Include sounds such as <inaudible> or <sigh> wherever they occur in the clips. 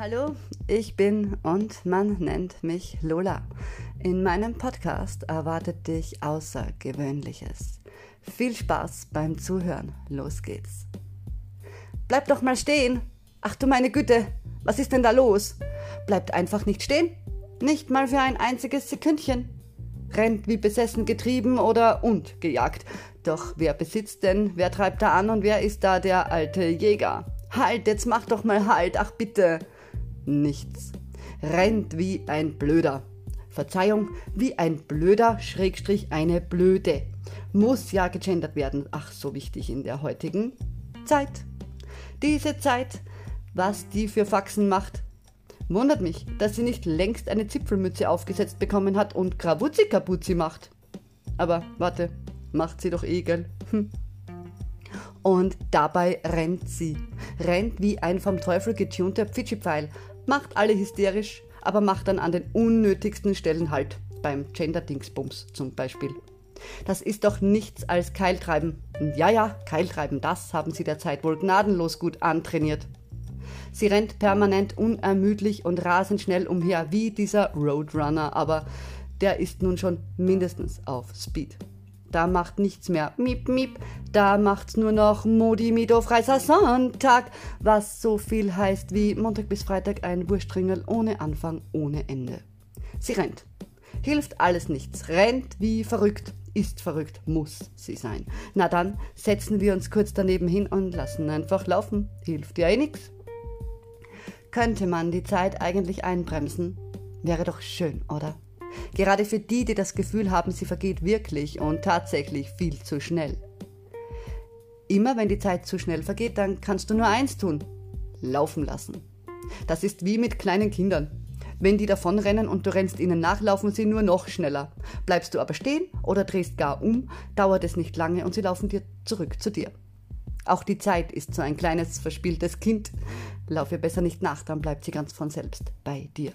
Hallo, ich bin und man nennt mich Lola. In meinem Podcast erwartet dich Außergewöhnliches. Viel Spaß beim Zuhören. Los geht's. Bleib doch mal stehen. Ach du meine Güte, was ist denn da los? Bleibt einfach nicht stehen. Nicht mal für ein einziges Sekündchen. Rennt wie besessen getrieben oder und gejagt. Doch wer besitzt denn, wer treibt da an und wer ist da der alte Jäger? Halt, jetzt mach doch mal Halt, ach bitte nichts. Rennt wie ein Blöder. Verzeihung, wie ein Blöder, Schrägstrich eine Blöde. Muss ja gegendert werden. Ach, so wichtig in der heutigen Zeit. Diese Zeit, was die für Faxen macht. Wundert mich, dass sie nicht längst eine Zipfelmütze aufgesetzt bekommen hat und Krawuzzi-Kapuzi macht. Aber warte, macht sie doch eh, gell? Hm. Und dabei rennt sie. Rennt wie ein vom Teufel getunter Pfitschi-Pfeil macht alle hysterisch, aber macht dann an den unnötigsten Stellen halt, beim Gender-Dingsbums zum Beispiel. Das ist doch nichts als Keiltreiben. Ja, ja, Keiltreiben, das haben sie derzeit wohl gnadenlos gut antrainiert. Sie rennt permanent unermüdlich und rasend schnell umher wie dieser Roadrunner, aber der ist nun schon mindestens auf Speed. Da macht nichts mehr Miep Miep, da macht's nur noch Modi Mido Freiser Sonntag, was so viel heißt wie Montag bis Freitag ein Wurstringel ohne Anfang, ohne Ende. Sie rennt. Hilft alles nichts, rennt wie verrückt, ist verrückt, muss sie sein. Na dann setzen wir uns kurz daneben hin und lassen einfach laufen. Hilft ja eh nix. Könnte man die Zeit eigentlich einbremsen? Wäre doch schön, oder? Gerade für die, die das Gefühl haben, sie vergeht wirklich und tatsächlich viel zu schnell. Immer wenn die Zeit zu schnell vergeht, dann kannst du nur eins tun. Laufen lassen. Das ist wie mit kleinen Kindern. Wenn die davonrennen und du rennst ihnen nach, laufen sie nur noch schneller. Bleibst du aber stehen oder drehst gar um, dauert es nicht lange und sie laufen dir zurück zu dir. Auch die Zeit ist so ein kleines verspieltes Kind. Lauf ihr besser nicht nach, dann bleibt sie ganz von selbst bei dir.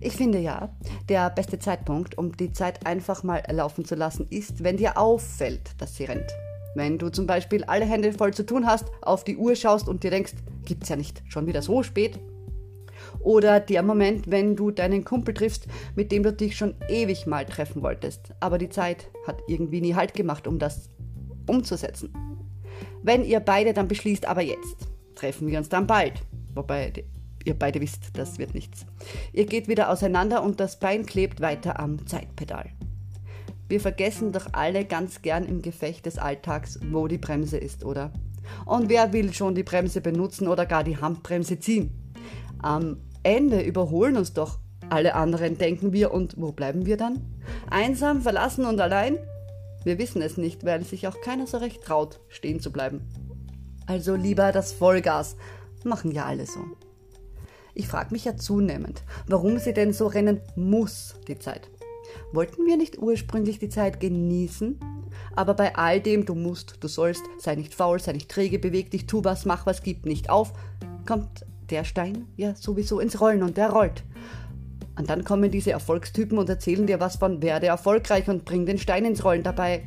Ich finde ja, der beste Zeitpunkt, um die Zeit einfach mal laufen zu lassen, ist, wenn dir auffällt, dass sie rennt. Wenn du zum Beispiel alle Hände voll zu tun hast, auf die Uhr schaust und dir denkst, gibt's ja nicht schon wieder so spät. Oder der Moment, wenn du deinen Kumpel triffst, mit dem du dich schon ewig mal treffen wolltest, aber die Zeit hat irgendwie nie Halt gemacht, um das umzusetzen. Wenn ihr beide dann beschließt, aber jetzt treffen wir uns dann bald, wobei ihr beide wisst, das wird nichts. Ihr geht wieder auseinander und das Bein klebt weiter am Zeitpedal. Wir vergessen doch alle ganz gern im Gefecht des Alltags, wo die Bremse ist, oder? Und wer will schon die Bremse benutzen oder gar die Handbremse ziehen? Am Ende überholen uns doch alle anderen, denken wir, und wo bleiben wir dann? Einsam, verlassen und allein? Wir wissen es nicht, weil sich auch keiner so recht traut, stehen zu bleiben. Also lieber das Vollgas. Machen ja alle so. Ich frage mich ja zunehmend, warum sie denn so rennen muss, die Zeit. Wollten wir nicht ursprünglich die Zeit genießen? Aber bei all dem, du musst, du sollst, sei nicht faul, sei nicht träge, beweg dich, tu was, mach was, gib nicht auf, kommt der Stein ja sowieso ins Rollen und der rollt. Und dann kommen diese Erfolgstypen und erzählen dir was von werde erfolgreich und bring den Stein ins Rollen. Dabei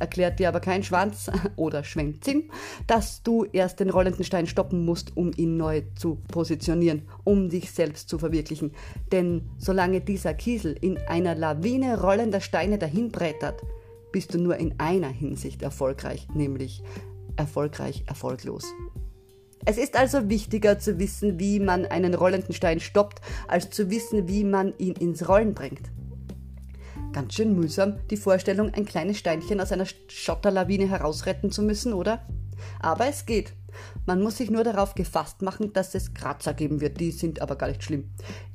erklärt dir aber kein Schwanz <laughs> oder Schwänzin, dass du erst den rollenden Stein stoppen musst, um ihn neu zu positionieren, um dich selbst zu verwirklichen. Denn solange dieser Kiesel in einer Lawine rollender Steine dahinbrettert, bist du nur in einer Hinsicht erfolgreich, nämlich erfolgreich erfolglos. Es ist also wichtiger zu wissen, wie man einen rollenden Stein stoppt, als zu wissen, wie man ihn ins Rollen bringt. Ganz schön mühsam, die Vorstellung, ein kleines Steinchen aus einer Schotterlawine herausretten zu müssen, oder? Aber es geht. Man muss sich nur darauf gefasst machen, dass es Kratzer geben wird, die sind aber gar nicht schlimm.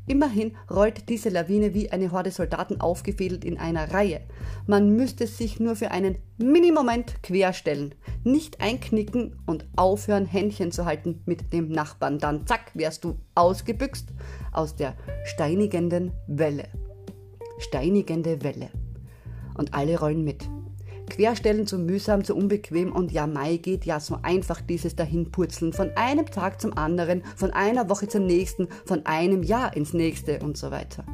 Immerhin rollt diese Lawine wie eine Horde Soldaten aufgefädelt in einer Reihe. Man müsste sich nur für einen Minimoment querstellen, nicht einknicken und aufhören, Händchen zu halten mit dem Nachbarn. Dann zack, wärst du ausgebüxt aus der steinigenden Welle steinigende Welle. Und alle rollen mit. Querstellen zu mühsam, zu unbequem und ja, Mai geht ja so einfach dieses Dahinpurzeln von einem Tag zum anderen, von einer Woche zum nächsten, von einem Jahr ins nächste und so weiter.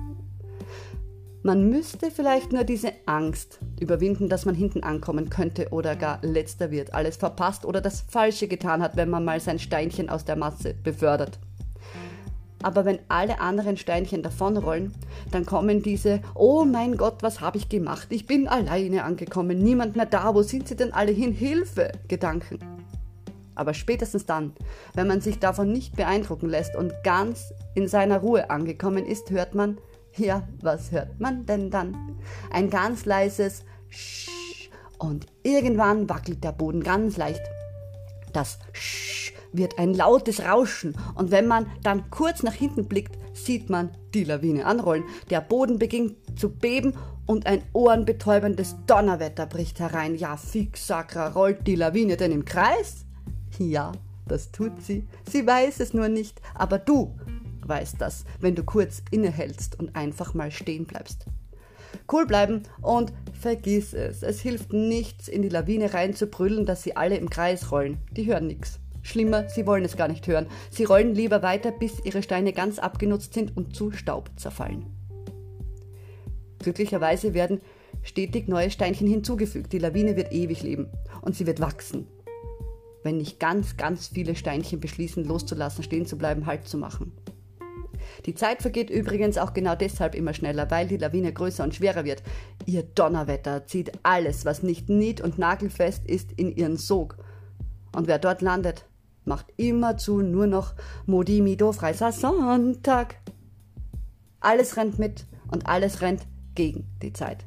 Man müsste vielleicht nur diese Angst überwinden, dass man hinten ankommen könnte oder gar letzter wird, alles verpasst oder das Falsche getan hat, wenn man mal sein Steinchen aus der Masse befördert. Aber wenn alle anderen Steinchen davonrollen, dann kommen diese Oh mein Gott, was habe ich gemacht? Ich bin alleine angekommen, niemand mehr da, wo sind sie denn alle hin? Hilfe! Gedanken. Aber spätestens dann, wenn man sich davon nicht beeindrucken lässt und ganz in seiner Ruhe angekommen ist, hört man, ja, was hört man denn dann? Ein ganz leises Sch und irgendwann wackelt der Boden ganz leicht. Das Sch wird ein lautes Rauschen und wenn man dann kurz nach hinten blickt, sieht man die Lawine anrollen. Der Boden beginnt zu beben und ein ohrenbetäubendes Donnerwetter bricht herein. Ja, fix sacra, rollt die Lawine denn im Kreis? Ja, das tut sie. Sie weiß es nur nicht, aber du weißt das, wenn du kurz innehältst und einfach mal stehen bleibst. Cool bleiben und vergiss es. Es hilft nichts, in die Lawine reinzubrüllen, dass sie alle im Kreis rollen. Die hören nichts. Schlimmer, sie wollen es gar nicht hören. Sie rollen lieber weiter, bis ihre Steine ganz abgenutzt sind und zu Staub zerfallen. Glücklicherweise werden stetig neue Steinchen hinzugefügt. Die Lawine wird ewig leben und sie wird wachsen. Wenn nicht ganz, ganz viele Steinchen beschließen, loszulassen, stehen zu bleiben, Halt zu machen. Die Zeit vergeht übrigens auch genau deshalb immer schneller, weil die Lawine größer und schwerer wird. Ihr Donnerwetter zieht alles, was nicht nied- und nagelfest ist, in ihren Sog. Und wer dort landet, macht immerzu nur noch Modimido Freiser Sonntag. Alles rennt mit und alles rennt gegen die Zeit.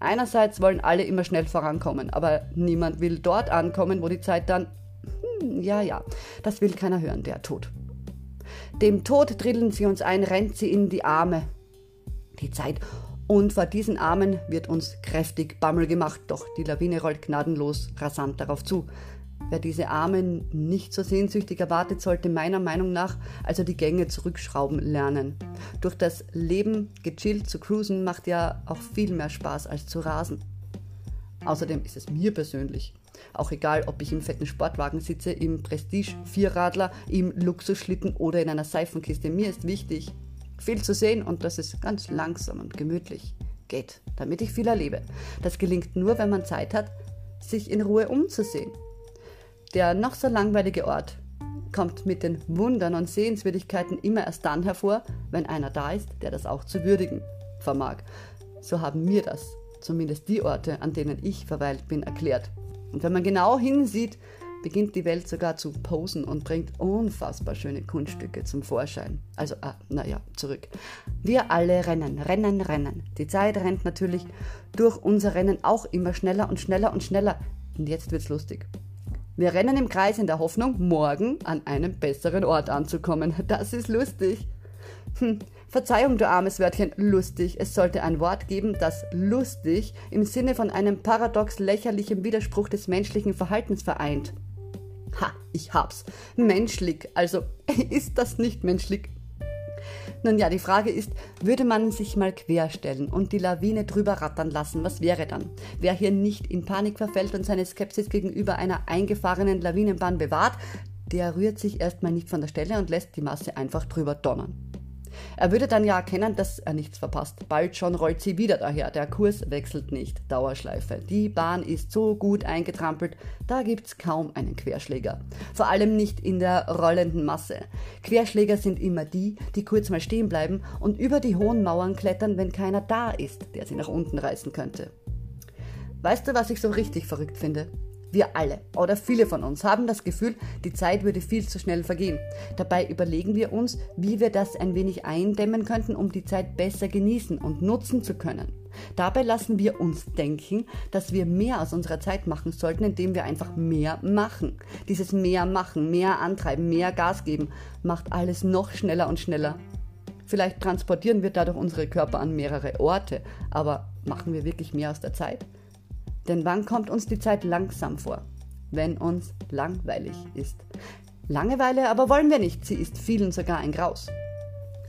Einerseits wollen alle immer schnell vorankommen, aber niemand will dort ankommen, wo die Zeit dann, hm, ja, ja, das will keiner hören, der Tod. Dem Tod drillen sie uns ein, rennt sie in die Arme. Die Zeit. Und vor diesen Armen wird uns kräftig Bammel gemacht, doch die Lawine rollt gnadenlos rasant darauf zu. Wer diese Arme nicht so sehnsüchtig erwartet, sollte meiner Meinung nach also die Gänge zurückschrauben lernen. Durch das Leben gechillt zu cruisen macht ja auch viel mehr Spaß als zu rasen. Außerdem ist es mir persönlich auch egal, ob ich im fetten Sportwagen sitze, im Prestige-Vierradler, im Luxusschlitten oder in einer Seifenkiste. Mir ist wichtig, viel zu sehen und dass es ganz langsam und gemütlich geht, damit ich viel erlebe. Das gelingt nur, wenn man Zeit hat, sich in Ruhe umzusehen. Der noch so langweilige Ort kommt mit den Wundern und Sehenswürdigkeiten immer erst dann hervor, wenn einer da ist, der das auch zu würdigen vermag. So haben mir das, zumindest die Orte, an denen ich verweilt bin, erklärt. Und wenn man genau hinsieht, beginnt die Welt sogar zu posen und bringt unfassbar schöne Kunststücke zum Vorschein. Also, ah, naja, zurück. Wir alle rennen, rennen, rennen. Die Zeit rennt natürlich durch unser Rennen auch immer schneller und schneller und schneller. Und jetzt wird's lustig. Wir rennen im Kreis in der Hoffnung, morgen an einem besseren Ort anzukommen. Das ist lustig. Hm, Verzeihung, du armes Wörtchen, lustig. Es sollte ein Wort geben, das lustig im Sinne von einem paradox lächerlichen Widerspruch des menschlichen Verhaltens vereint. Ha, ich hab's. Menschlich. Also, <laughs> ist das nicht menschlich? Nun ja, die Frage ist, würde man sich mal querstellen und die Lawine drüber rattern lassen, was wäre dann? Wer hier nicht in Panik verfällt und seine Skepsis gegenüber einer eingefahrenen Lawinenbahn bewahrt, der rührt sich erstmal nicht von der Stelle und lässt die Masse einfach drüber donnern. Er würde dann ja erkennen, dass er nichts verpasst. Bald schon rollt sie wieder daher. Der Kurs wechselt nicht. Dauerschleife. Die Bahn ist so gut eingetrampelt, da gibt's kaum einen Querschläger. Vor allem nicht in der rollenden Masse. Querschläger sind immer die, die kurz mal stehen bleiben und über die hohen Mauern klettern, wenn keiner da ist, der sie nach unten reißen könnte. Weißt du, was ich so richtig verrückt finde? Wir alle oder viele von uns haben das Gefühl, die Zeit würde viel zu schnell vergehen. Dabei überlegen wir uns, wie wir das ein wenig eindämmen könnten, um die Zeit besser genießen und nutzen zu können. Dabei lassen wir uns denken, dass wir mehr aus unserer Zeit machen sollten, indem wir einfach mehr machen. Dieses mehr machen, mehr antreiben, mehr Gas geben, macht alles noch schneller und schneller. Vielleicht transportieren wir dadurch unsere Körper an mehrere Orte, aber machen wir wirklich mehr aus der Zeit? Denn wann kommt uns die Zeit langsam vor? Wenn uns langweilig ist. Langeweile aber wollen wir nicht, sie ist vielen sogar ein Graus.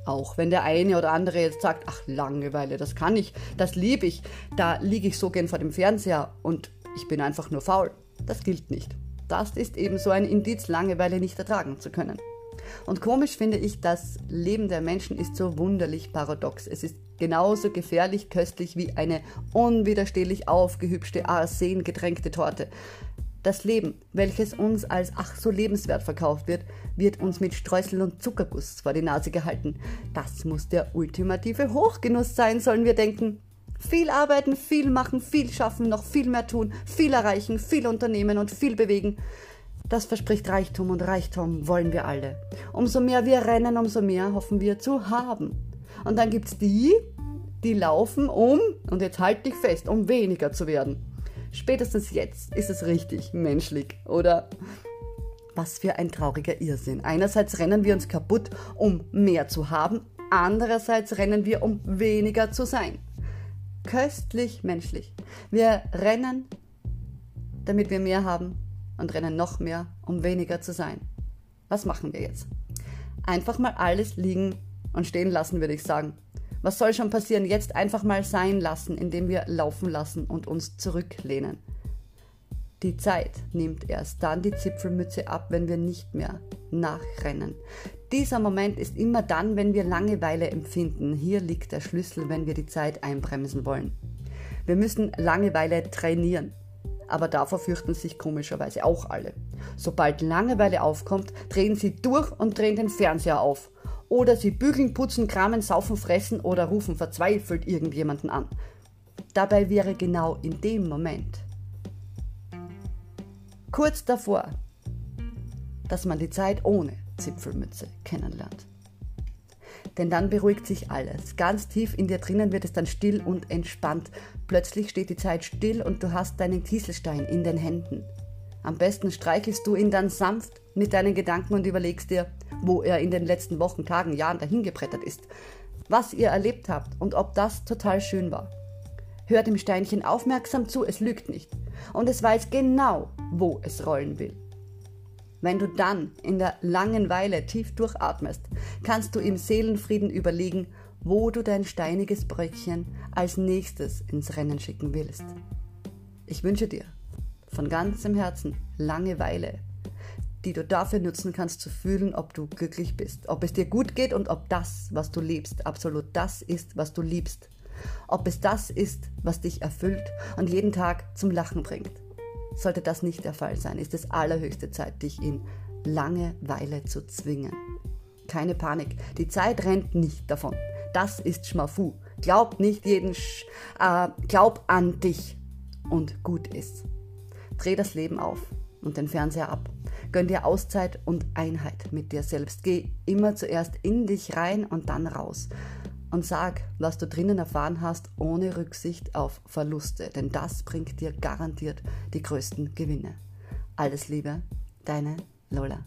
Auch wenn der eine oder andere jetzt sagt, ach Langeweile, das kann ich, das liebe ich, da liege ich so gern vor dem Fernseher und ich bin einfach nur faul. Das gilt nicht. Das ist eben so ein Indiz, Langeweile nicht ertragen zu können. Und komisch finde ich, das Leben der Menschen ist so wunderlich paradox. Es ist genauso gefährlich köstlich wie eine unwiderstehlich aufgehübschte Arsen getränkte Torte. Das Leben, welches uns als ach so lebenswert verkauft wird, wird uns mit Streusel und Zuckerguss vor die Nase gehalten. Das muss der ultimative Hochgenuss sein, sollen wir denken. Viel arbeiten, viel machen, viel schaffen, noch viel mehr tun, viel erreichen, viel unternehmen und viel bewegen. Das verspricht Reichtum und Reichtum wollen wir alle. Umso mehr wir rennen, umso mehr hoffen wir zu haben. Und dann gibt's die, die laufen um, und jetzt halt dich fest, um weniger zu werden. Spätestens jetzt ist es richtig menschlich, oder? Was für ein trauriger Irrsinn. Einerseits rennen wir uns kaputt, um mehr zu haben, andererseits rennen wir, um weniger zu sein. Köstlich menschlich. Wir rennen, damit wir mehr haben und rennen noch mehr, um weniger zu sein. Was machen wir jetzt? Einfach mal alles liegen und stehen lassen, würde ich sagen. Was soll schon passieren? Jetzt einfach mal sein lassen, indem wir laufen lassen und uns zurücklehnen. Die Zeit nimmt erst dann die Zipfelmütze ab, wenn wir nicht mehr nachrennen. Dieser Moment ist immer dann, wenn wir Langeweile empfinden. Hier liegt der Schlüssel, wenn wir die Zeit einbremsen wollen. Wir müssen Langeweile trainieren. Aber davor fürchten sich komischerweise auch alle. Sobald Langeweile aufkommt, drehen sie durch und drehen den Fernseher auf oder sie bügeln, putzen, kramen, saufen, fressen oder rufen verzweifelt irgendjemanden an. Dabei wäre genau in dem Moment, kurz davor, dass man die Zeit ohne Zipfelmütze kennenlernt. Denn dann beruhigt sich alles. Ganz tief in dir drinnen wird es dann still und entspannt. Plötzlich steht die Zeit still und du hast deinen Kieselstein in den Händen. Am besten streichelst du ihn dann sanft mit deinen Gedanken und überlegst dir, wo er in den letzten Wochen, Tagen, Jahren dahingebrettert ist, was ihr erlebt habt und ob das total schön war. Hört dem Steinchen aufmerksam zu, es lügt nicht und es weiß genau, wo es rollen will. Wenn du dann in der Langenweile tief durchatmest, kannst du im Seelenfrieden überlegen, wo du dein steiniges Bröckchen als nächstes ins Rennen schicken willst. Ich wünsche dir von ganzem Herzen Langeweile die du dafür nutzen kannst, zu fühlen, ob du glücklich bist, ob es dir gut geht und ob das, was du liebst, absolut das ist, was du liebst. Ob es das ist, was dich erfüllt und jeden Tag zum Lachen bringt. Sollte das nicht der Fall sein, ist es allerhöchste Zeit, dich in Langeweile zu zwingen. Keine Panik, die Zeit rennt nicht davon. Das ist Schmafu. Glaub nicht jeden, Sch äh, glaub an dich und gut ist. Dreh das Leben auf und den Fernseher ab. Gönn dir Auszeit und Einheit mit dir selbst. Geh immer zuerst in dich rein und dann raus. Und sag, was du drinnen erfahren hast, ohne Rücksicht auf Verluste, denn das bringt dir garantiert die größten Gewinne. Alles Liebe, deine Lola.